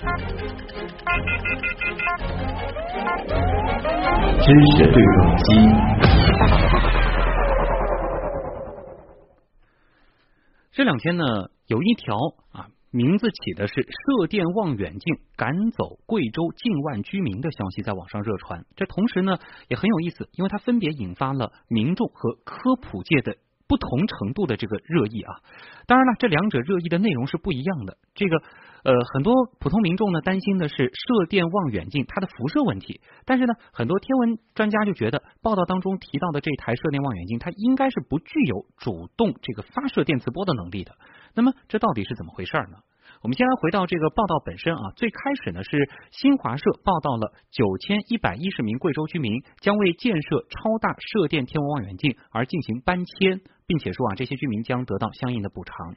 知识对撞机。这两天呢，有一条啊，名字起的是“射电望远镜赶走贵州近万居民”的消息在网上热传。这同时呢，也很有意思，因为它分别引发了民众和科普界的。不同程度的这个热议啊，当然了，这两者热议的内容是不一样的。这个呃，很多普通民众呢担心的是射电望远镜它的辐射问题，但是呢，很多天文专家就觉得报道当中提到的这台射电望远镜，它应该是不具有主动这个发射电磁波的能力的。那么，这到底是怎么回事呢？我们先来回到这个报道本身啊，最开始呢是新华社报道了九千一百一十名贵州居民将为建设超大射电天文望远镜而进行搬迁，并且说啊这些居民将得到相应的补偿。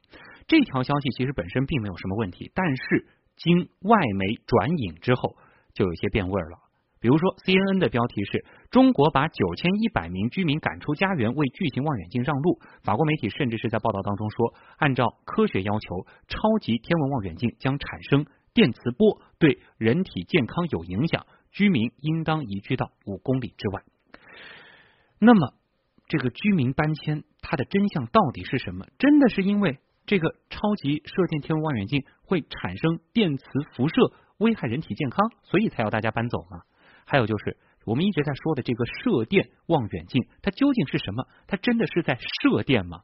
这条消息其实本身并没有什么问题，但是经外媒转引之后，就有些变味了。比如说，CNN 的标题是中国把九千一百名居民赶出家园，为巨型望远镜让路。法国媒体甚至是在报道当中说，按照科学要求，超级天文望远镜将产生电磁波，对人体健康有影响，居民应当移居到五公里之外。那么，这个居民搬迁，它的真相到底是什么？真的是因为这个超级射电天文望远镜会产生电磁辐射，危害人体健康，所以才要大家搬走吗？还有就是我们一直在说的这个射电望远镜，它究竟是什么？它真的是在射电吗？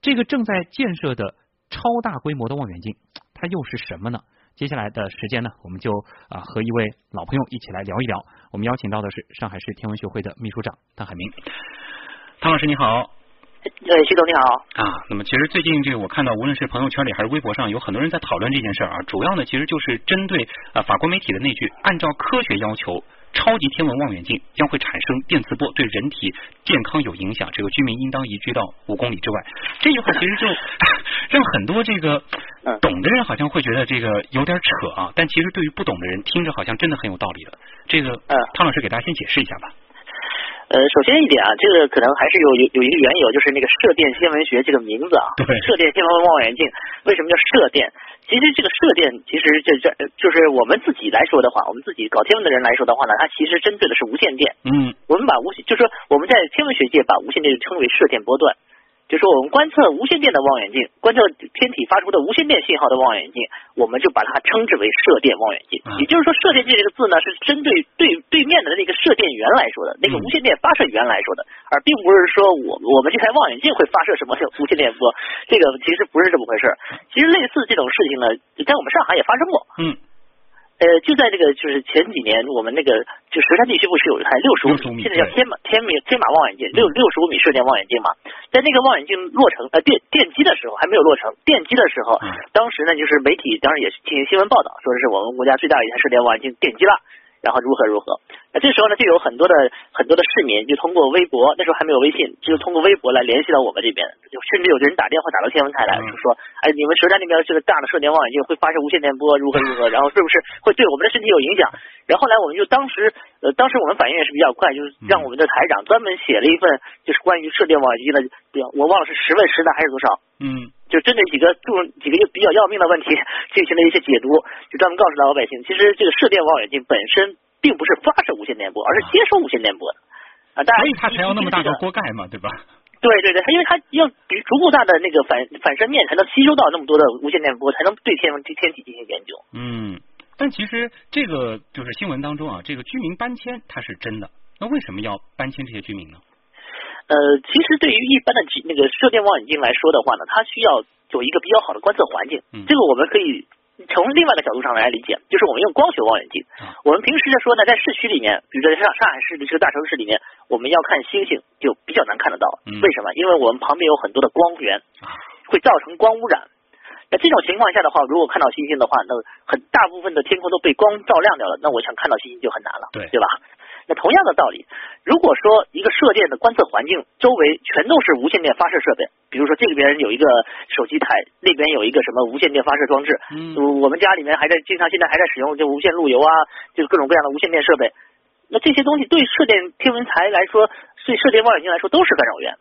这个正在建设的超大规模的望远镜，它又是什么呢？接下来的时间呢，我们就啊和一位老朋友一起来聊一聊。我们邀请到的是上海市天文学会的秘书长汤海明。汤老师你好。呃，徐总你好啊。那么其实最近这个我看到，无论是朋友圈里还是微博上，有很多人在讨论这件事儿啊。主要呢，其实就是针对啊法国媒体的那句“按照科学要求，超级天文望远镜将会产生电磁波，对人体健康有影响，这个居民应当移居到五公里之外”。这句话其实就 让很多这个懂的人好像会觉得这个有点扯啊。但其实对于不懂的人，听着好像真的很有道理的。这个，汤老师给大家先解释一下吧。呃，首先一点啊，这个可能还是有有有一个缘由，就是那个射电天文学这个名字啊，射电天文望远镜为什么叫射电？其实这个射电，其实这这就是我们自己来说的话，我们自己搞天文的人来说的话呢，它其实针对的是无线电。嗯，我们把无线，就是说我们在天文学界把无线电称为射电波段。就说我们观测无线电的望远镜，观测天体发出的无线电信号的望远镜，我们就把它称之为射电望远镜。也就是说，射电镜这个字呢，是针对对对面的那个射电源来说的，那个无线电发射源来说的，而并不是说我我们这台望远镜会发射什么无线电波，这个其实不是这么回事。其实类似这种事情呢，在我们上海也发生过。嗯。呃，就在这个就是前几年，我们那个就石山地区不是有一台六十五米，现在叫天马天马天马望远镜，六六十五米射电望远镜嘛，在那个望远镜落成呃电电机的时候还没有落成，电机的时候，当时呢就是媒体当时也进行新闻报道，说的是我们国家最大的一台射电望远镜电机了。然后如何如何？那这时候呢，就有很多的很多的市民就通过微博，那时候还没有微信，就是通过微博来联系到我们这边，就甚至有的人打电话打到天文台来，就说：“哎，你们佘山那边这个大的射电望远镜会发射无线电波，如何如何？然后是不是会对我们的身体有影响？”然后来我们就当时呃，当时我们反应也是比较快，就是让我们的台长专门写了一份，就是关于射电望远镜的，我忘了是十问十答还是多少？嗯。就针对几个重几个就比较要命的问题 进行了一些解读，就专门告诉老百姓，其实这个射电望远镜本身并不是发射无线电波，而是接收无线电波的啊。所以它才要那么大个锅盖嘛，对吧？对对对，它因为它要比足够大的那个反反射面，才能吸收到那么多的无线电波，才能对天文天体进行研究。嗯，但其实这个就是新闻当中啊，这个居民搬迁它是真的，那为什么要搬迁这些居民呢？呃，其实对于一般的那个射电望远镜来说的话呢，它需要有一个比较好的观测环境。这个我们可以从另外一个角度上来理解，就是我们用光学望远镜。我们平时在说呢，在市区里面，比如说上上海市的这个大城市里面，我们要看星星就比较难看得到。为什么？因为我们旁边有很多的光源，会造成光污染。那这种情况下的话，如果看到星星的话，那很大部分的天空都被光照亮掉了，那我想看到星星就很难了，对对吧？那同样的道理，如果说一个射电的观测环境周围全都是无线电发射设备，比如说这边有一个手机台，那边有一个什么无线电发射装置，嗯，我们家里面还在经常现在还在使用就无线路由啊，就是各种各样的无线电设备，那这些东西对射电天文台来说，对射电望远镜来说都是干扰源。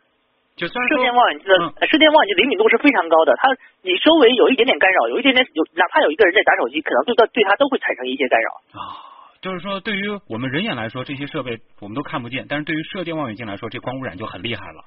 就射电望远镜的射电望远镜灵敏度是非常高的，它你周围有一点点干扰，有一点点有，哪怕有一个人在打手机，可能对它对它都会产生一些干扰啊。就是说，对于我们人眼来说，这些设备我们都看不见，但是对于射电望远镜来说，这光污染就很厉害了。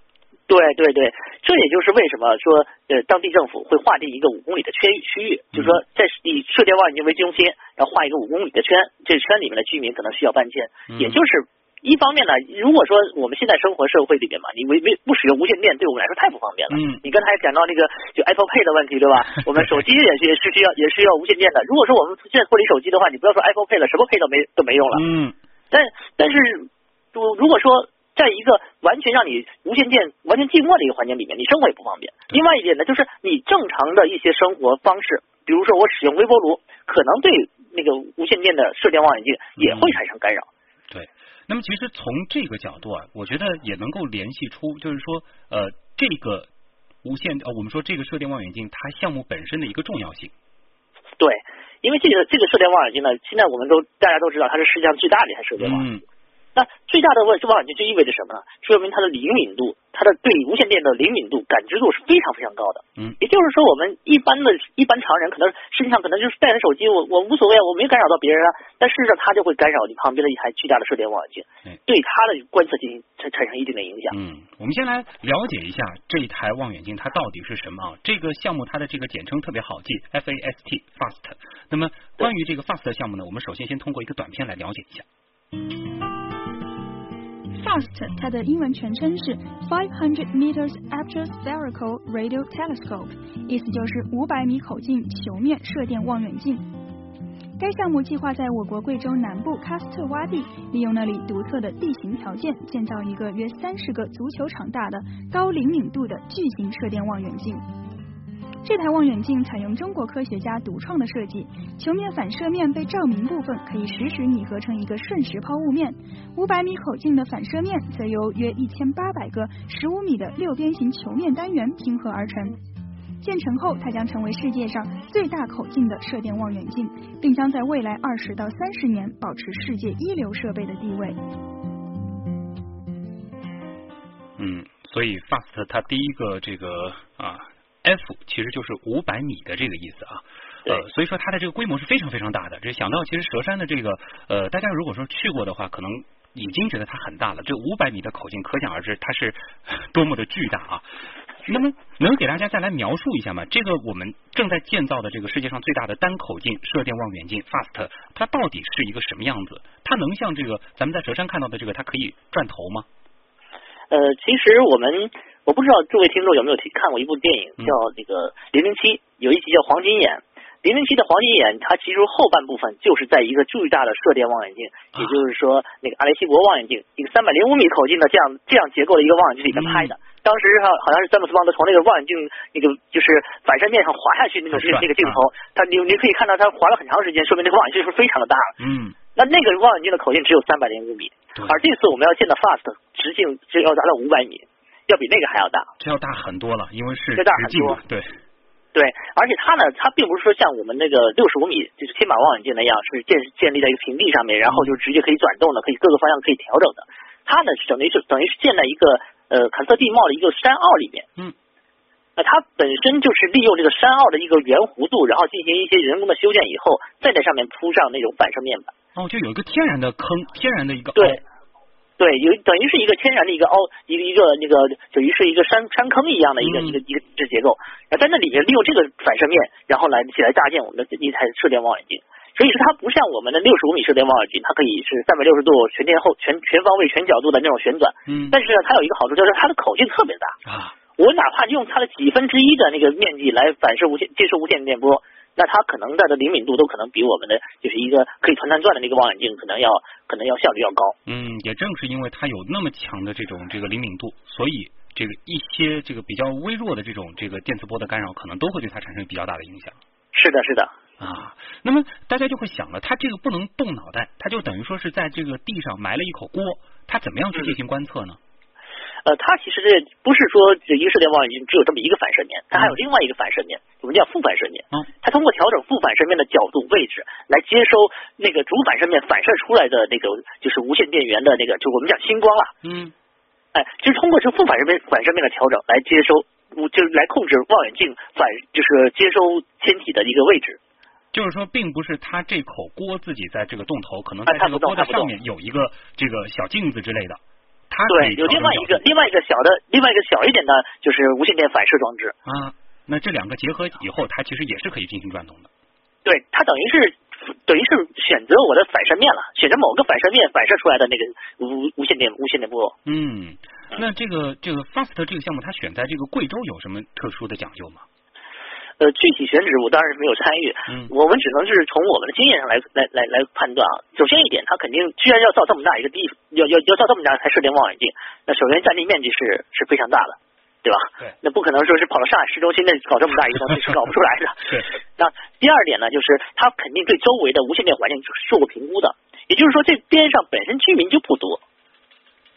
对对对，这也就是为什么说，呃，当地政府会划定一个五公里的圈域区域，就是说，在以射电望远镜为中心，然后画一个五公里的圈，这圈里面的居民可能需要搬迁，也就是。一方面呢，如果说我们现在生活社会里面嘛，你没没不使用无线电，对我们来说太不方便了。嗯。你刚才讲到那个就 Apple Pay 的问题，对吧？我们手机也是也是需要也是要无线电的。如果说我们现在脱离手机的话，你不要说 Apple Pay 了，什么 Pay 都没都没用了。嗯。但但是，如如果说在一个完全让你无线电完全静默的一个环境里面，你生活也不方便。另外一点呢，就是你正常的一些生活方式，比如说我使用微波炉，可能对那个无线电的射电望远镜也会产生干扰。对。那么，其实从这个角度啊，我觉得也能够联系出，就是说，呃，这个无线呃，我们说这个射电望远镜它项目本身的一个重要性。对，因为这个这个射电望远镜呢，现在我们都大家都知道，它是世界上最大的一台射电望远镜。那最大的望望远镜就意味着什么呢？说明它的灵敏度，它的对无线电的灵敏度感知度是非常非常高的。嗯，也就是说，我们一般的一般常人可能身上可能就是带着手机，我我无所谓，我没干扰到别人啊。但事实上，它就会干扰你旁边的一台巨大的射电望远镜，对它的观测进行产产生一定的影响。嗯，我们先来了解一下这一台望远镜它到底是什么啊？这个项目它的这个简称特别好记，FAST FAST。那么关于这个 FAST 项目呢，我们首先先通过一个短片来了解一下。FAST，它的英文全称是 Five Hundred Meters Aperture Spherical Radio Telescope，意思就是五百米口径球面射电望远镜。该项目计划在我国贵州南部喀斯特洼地，利用那里独特的地形条件，建造一个约三十个足球场大的高灵敏度的巨型射电望远镜。这台望远镜采用中国科学家独创的设计，球面反射面被照明部分可以实时拟合成一个瞬时抛物面，五百米口径的反射面则由约一千八百个十五米的六边形球面单元拼合而成。建成后，它将成为世界上最大口径的射电望远镜，并将在未来二十到三十年保持世界一流设备的地位。嗯，所以 FAST 它第一个这个啊。F 其实就是五百米的这个意思啊，呃，所以说它的这个规模是非常非常大的。这想到其实佘山的这个呃，大家如果说去过的话，可能已经觉得它很大了。这五百米的口径，可想而知它是 多么的巨大啊。那么能给大家再来描述一下吗？这个我们正在建造的这个世界上最大的单口径射电望远镜 FAST，它到底是一个什么样子？它能像这个咱们在佘山看到的这个，它可以转头吗？呃，其实我们。我不知道诸位听众有没有听看过一部电影，叫那个《零零七》，有一集叫《黄金眼》。零零七的黄金眼，它其实后半部分就是在一个巨大的射电望远镜，也就是说那个阿雷西博望远镜，一个三百零五米口径的这样这样结构的一个望远镜里面拍的。当时哈好像是詹姆斯邦德从那个望远镜那个就是反射面上滑下去那种那个镜头，他你你可以看到他滑了很长时间，说明那个望远镜是非常的大了。嗯。那那个望远镜的口径只有三百零五米，而这次我们要建的 FAST 直径就要达到五百米。要比那个还要大，这要大很多了，因为是大很多。对，对，而且它呢，它并不是说像我们那个六十五米就是天马望远镜那样，是建建立在一个平地上面，然后就直接可以转动的，可以各个方向可以调整的。它呢，等于是等于是建在一个呃坎特地貌的一个山坳里面。嗯，那它本身就是利用这个山坳的一个圆弧度，然后进行一些人工的修建以后，再在上面铺上那种反射面板。哦，就有一个天然的坑，天然的一个对。对，有等于是一个天然的一个凹，一个一个那个等于是一个山山坑一样的一个一个一个质结构，在那里面利用这个反射面，然后来起来搭建我们的一台射电望远镜。所以说它不像我们的六十五米射电望远镜，它可以是三百六十度全天候全全方位全角度的那种旋转。嗯。但是呢，它有一个好处就是它的口径特别大啊。我哪怕用它的几分之一的那个面积来反射无线接收无线电波。那它可能的的灵敏度都可能比我们的就是一个可以团团转的那个望远镜可能要可能要效率要高。嗯，也正是因为它有那么强的这种这个灵敏度，所以这个一些这个比较微弱的这种这个电磁波的干扰，可能都会对它产生比较大的影响。是的，是的。啊，那么大家就会想了，它这个不能动脑袋，它就等于说是在这个地上埋了一口锅，它怎么样去进行观测呢？呃，它其实这不是说这一个射电望远镜只有这么一个反射面，它还有另外一个反射面，我们叫副反射面。嗯，它通过调整副反射面的角度位置来接收那个主反射面反射出来的那个就是无线电源的那个，就我们讲星光啊。嗯，哎，就是通过这副反射面反射面的调整来接收，就是来控制望远镜反就是接收天体的一个位置。就是说，并不是它这口锅自己在这个洞头，可能在这个锅的上面有一个这个小镜子之类的。它对，有另外一个另外一个小的另外一个小一点的，就是无线电反射装置。啊，那这两个结合以后，它其实也是可以进行转动的。对，它等于是等于是选择我的反射面了，选择某个反射面反射出来的那个无无线电无线电波。嗯，那这个这个 FAST 这个项目，它选在这个贵州有什么特殊的讲究吗？呃，具体选址我当然是没有参与，嗯，我们只能是从我们的经验上来来来来判断啊。首先一点，它肯定居然要造这么大一个地，要要要造这么大一台射电望远镜，那首先占地面积是是非常大的，对吧？对，那不可能说是跑到上海市中心那搞这么大一个东西是搞不出来的。对。那第二点呢，就是它肯定对周围的无线电环境做过评估的，也就是说这边上本身居民就不多。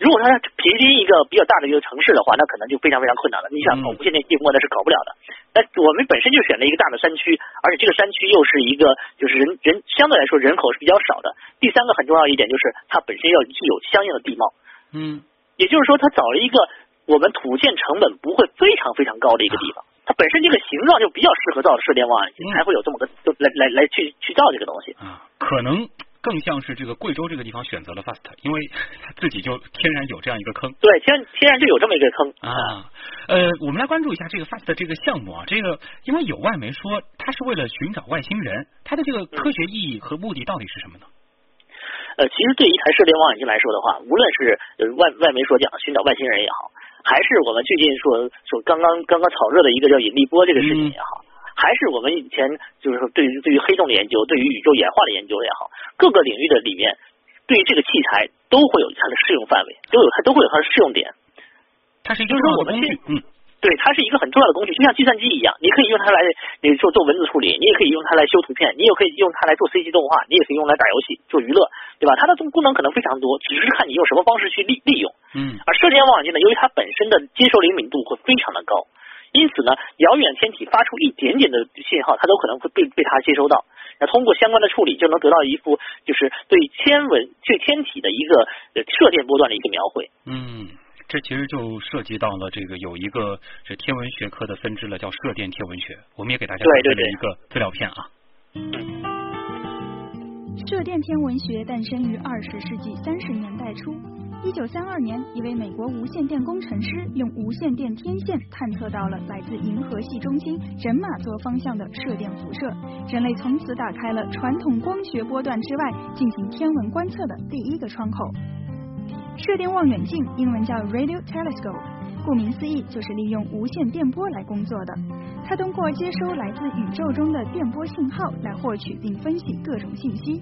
如果它平均一个比较大的一个城市的话，那可能就非常非常困难了。你想搞无线电电波那是搞不了的。那我们本身就选了一个大的山区，而且这个山区又是一个就是人人相对来说人口是比较少的。第三个很重要一点就是它本身要具有相应的地貌。嗯，也就是说，它找了一个我们土建成本不会非常非常高的一个地方。它本身这个形状就比较适合造射电望远镜，才会有这么个就来来来去去造这个东西。啊，可能。更像是这个贵州这个地方选择了 FAST，因为他自己就天然有这样一个坑。对，天天然就有这么一个坑啊。呃，我们来关注一下这个 FAST 这个项目啊，这个因为有外媒说它是为了寻找外星人，它的这个科学意义和目的到底是什么呢？呃，其实对于一台射电望远镜来说的话，无论是外外媒所讲寻找外星人也好，还是我们最近说说刚刚刚刚炒热的一个叫引力波这个事情也好。还是我们以前就是说，对于对于黑洞的研究，对于宇宙演化的研究也好，各个领域的里面，对于这个器材都会有它的适用范围，都有它都会有它的适用点。它是就是说我们去嗯，对，它是一个很重要的工具，就像计算机一样，你可以用它来你做做文字处理，你也可以用它来修图片，你也可以用它来做 CG 动画，你也可以用来打游戏做娱乐，对吧？它的功能可能非常多，只是看你用什么方式去利利用。嗯，而射电望远镜呢，由于它本身的接收灵敏度会非常的高。因此呢，遥远天体发出一点点的信号，它都可能会被被它接收到。那通过相关的处理，就能得到一幅就是对天文、对天体的一个射电波段的一个描绘。嗯，这其实就涉及到了这个有一个这天文学科的分支了，叫射电天文学。我们也给大家准备了一个资料片啊。射电天文学诞生于二十世纪三十年代初。一九三二年，一位美国无线电工程师用无线电天线探测到了来自银河系中心人马座方向的射电辐射，人类从此打开了传统光学波段之外进行天文观测的第一个窗口。射电望远镜英文叫 Radio Telescope。顾名思义，就是利用无线电波来工作的。它通过接收来自宇宙中的电波信号来获取并分析各种信息。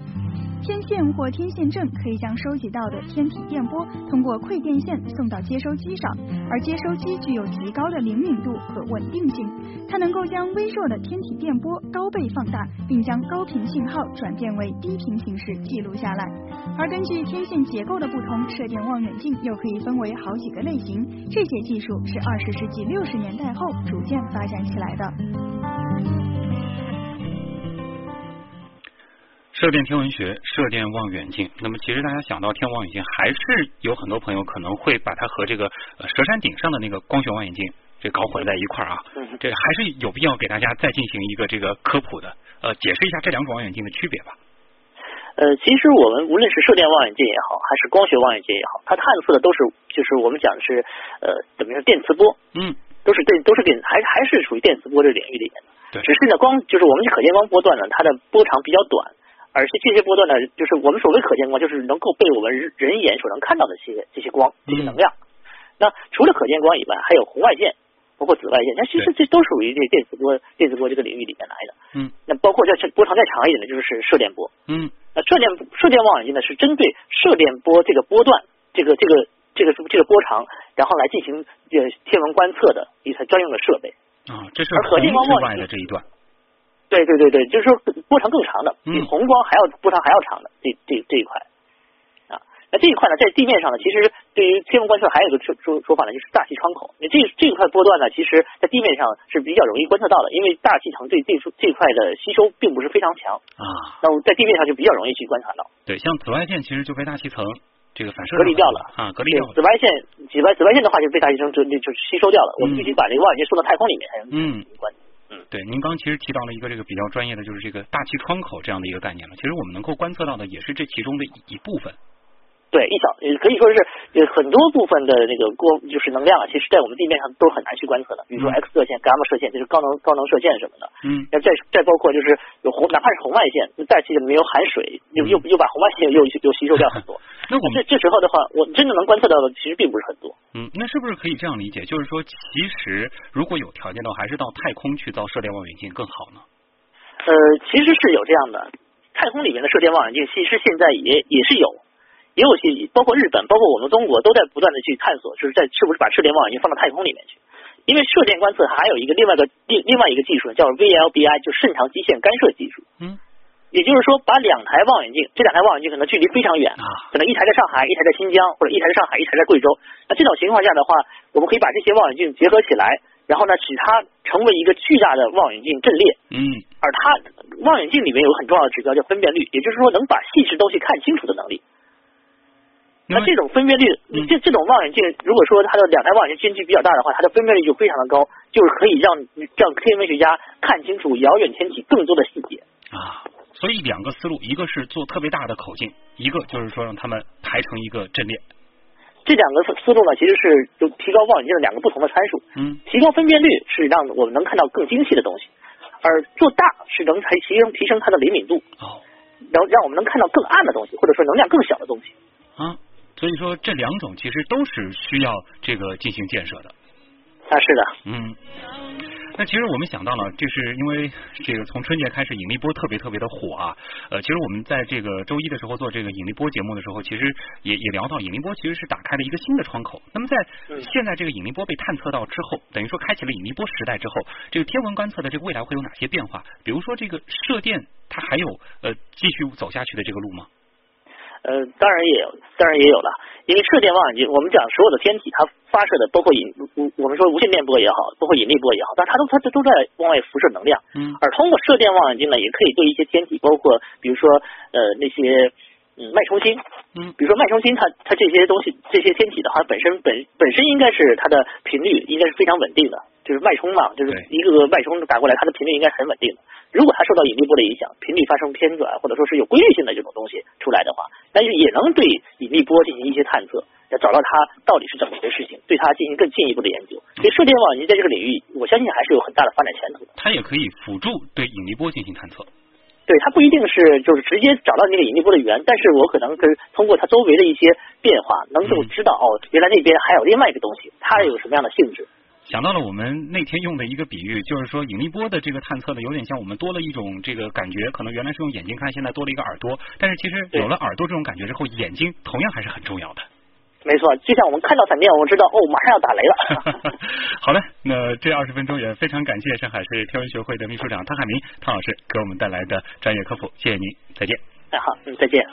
天线或天线阵可以将收集到的天体电波通过馈电线送到接收机上，而接收机具有极高的灵敏度和稳定性，它能够将微弱的天体电波高倍放大，并将高频信号转变为低频形式记录下来。而根据天线结构的不同，射电望远镜又可以分为好几个类型。这些技术是二十世纪六十年代后逐渐发展起来的。射电天文学、射电望远镜，那么其实大家想到天文望远镜，还是有很多朋友可能会把它和这个蛇山顶上的那个光学望远镜这搞混在一块儿啊。这还是有必要给大家再进行一个这个科普的，呃，解释一下这两种望远镜的区别吧。呃，其实我们无论是射电望远镜也好，还是光学望远镜也好，它探测的都是就是我们讲的是呃怎么说电磁波，嗯，都是电都是电，还还是属于电磁波这领域里面的。对。只是呢，光就是我们可见光波段呢，它的波长比较短，而且这些波段呢，就是我们所谓可见光，就是能够被我们人眼所能看到的这些这些光这些能量。那除了可见光以外，还有红外线。包括紫外线，那其实这都属于这电磁波、电磁波这个领域里面来的。嗯，那包括再波长再长一点的，就是射电波。嗯，那射电射电望远镜呢，是针对射电波这个波段、这个这个这个这个波长，然后来进行呃天文观测的一台专用的设备。啊，这是可见光望远镜的这一段。对对对对，就是说波长更长的，比红光还要波长还要长的这这这一块啊。那这一块呢，在地面上呢，其实对于天文观测还有一个说说说法呢，就是大气窗口。那这这一块波段呢，其实在地面上是比较容易观测到的，因为大气层对这这块的吸收并不是非常强啊。那我在地面上就比较容易去观察到。对，像紫外线其实就被大气层这个反射隔离掉了啊，隔离掉了。紫外线，紫外紫外线的话就被大气层就就就吸收掉了。我们必须把这个望远镜送到太空里面才能嗯观。对，您刚其实提到了一个这个比较专业的，就是这个大气窗口这样的一个概念了。其实我们能够观测到的也是这其中的一部分。对，一小可以说是有很多部分的那个光，就是能量啊，其实在我们地面上都很难去观测的。比如说 X 射线、伽马射线，就是高能高能射线什么的。嗯。那再再包括就是有红，哪怕是红外线，大气里面有含水，又又又把红外线又又吸收掉很多。那我们这这时候的话，我真正能观测到的其实并不是很多。嗯，那是不是可以这样理解？就是说，其实如果有条件的话，还是到太空去造射电望远镜更好呢？呃，其实是有这样的，太空里面的射电望远镜，其实现在也也是有。也有些，包括日本，包括我们中国，都在不断的去探索，就是在是不是把射电望远镜放到太空里面去。因为射电观测还有一个另外一个另另外一个技术叫 VLBI，就渗透基线干涉技术。嗯，也就是说，把两台望远镜，这两台望远镜可能距离非常远，可能一台在上海，一台在新疆，或者一台在上海，一台在贵州。那这种情况下的话，我们可以把这些望远镜结合起来，然后呢，使它成为一个巨大的望远镜阵列。嗯，而它望远镜里面有很重要的指标叫分辨率，也就是说能把细致东西看清楚的能力。那这种分辨率，这这种望远镜，如果说它的两台望远镜间距比较大的话，它的分辨率就非常的高，就是可以让让天文学家看清楚遥远天体更多的细节啊。所以两个思路，一个是做特别大的口径，一个就是说让他们排成一个阵列。这两个思路呢，其实是就提高望远镜的两个不同的参数。嗯，提高分辨率是让我们能看到更精细的东西，而做大是能才提升提升它的灵敏度。哦，然后让我们能看到更暗的东西，或者说能量更小的东西。啊。所以说，这两种其实都是需要这个进行建设的。啊，是的。嗯。那其实我们想到了，这是因为这个从春节开始引力波特别特别的火啊。呃，其实我们在这个周一的时候做这个引力波节目的时候，其实也也聊到引力波其实是打开了一个新的窗口。那么在现在这个引力波被探测到之后，等于说开启了引力波时代之后，这个天文观测的这个未来会有哪些变化？比如说这个射电，它还有呃继续走下去的这个路吗？呃，当然也有，当然也有了。因为射电望远镜，我们讲所有的天体，它发射的包括引，我们说无线电波也好，包括引力波也好，但它都它都在往外辐射能量。嗯。而通过射电望远镜呢，也可以对一些天体，包括比如说呃那些嗯脉冲星，嗯，比如说脉冲星，它它这些东西这些天体的话，本身本本身应该是它的频率应该是非常稳定的，就是脉冲嘛，就是一个个脉冲打过来，它的频率应该很稳定的。如果它受到引力波的影响，频率发生偏转，或者说是有规律性的这种东西出来的话，那就也能对引力波进行一些探测，要找到它到底是怎么回事情，对它进行更进一步的研究。所以射电望远镜在这个领域，我相信还是有很大的发展前途的。它也可以辅助对引力波进行探测。对，它不一定是就是直接找到那个引力波的源，但是我可能是通过它周围的一些变化，能够知道哦，原来那边还有另外一个东西，它有什么样的性质。想到了我们那天用的一个比喻，就是说引力波的这个探测呢有点像我们多了一种这个感觉，可能原来是用眼睛看，现在多了一个耳朵。但是其实有了耳朵这种感觉之后，眼睛同样还是很重要的。没错，就像我们看到闪电，我们知道哦，马上要打雷了。好嘞，那这二十分钟也非常感谢上海市天文学会的秘书长汤海明汤老师给我们带来的专业科普，谢谢您，再见。哎好，嗯，再见。